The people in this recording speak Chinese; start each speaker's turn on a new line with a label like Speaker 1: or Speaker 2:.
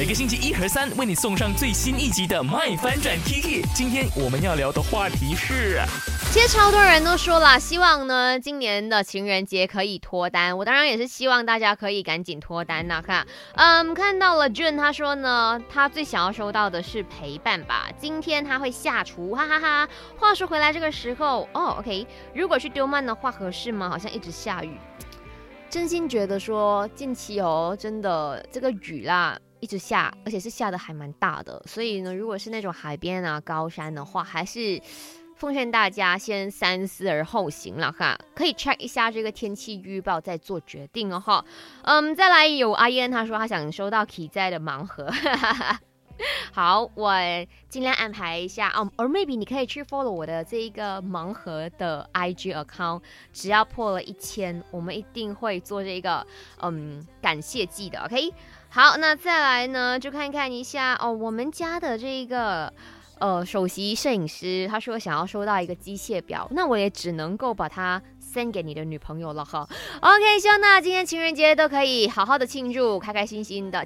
Speaker 1: 每个星期一和三为你送上最新一集的《麦翻转 Kiki》。今天我们要聊的话题是，
Speaker 2: 其实超多人都说了，希望呢今年的情人节可以脱单。我当然也是希望大家可以赶紧脱单呐。看，嗯，看到了 June，他说呢，他最想要收到的是陪伴吧。今天他会下厨，哈哈哈。话说回来，这个时候哦，OK，如果去丢曼的话合适吗？好像一直下雨。真心觉得说近期哦，真的这个雨啦。一直下，而且是下的还蛮大的，所以呢，如果是那种海边啊、高山的话，还是奉劝大家先三思而后行了哈。可以 check 一下这个天气预报再做决定哦哈。嗯，再来有阿燕，她说她想收到 K 在的盲盒，好，我尽量安排一下哦。or maybe 你可以去 follow 我的这一个盲盒的 IG account，只要破了一千，我们一定会做这个嗯感谢祭的，OK。好，那再来呢，就看看一下哦，我们家的这一个呃首席摄影师，他说想要收到一个机械表，那我也只能够把它 send 给你的女朋友了哈。OK，希望大家今天情人节都可以好好的庆祝，开开心心的。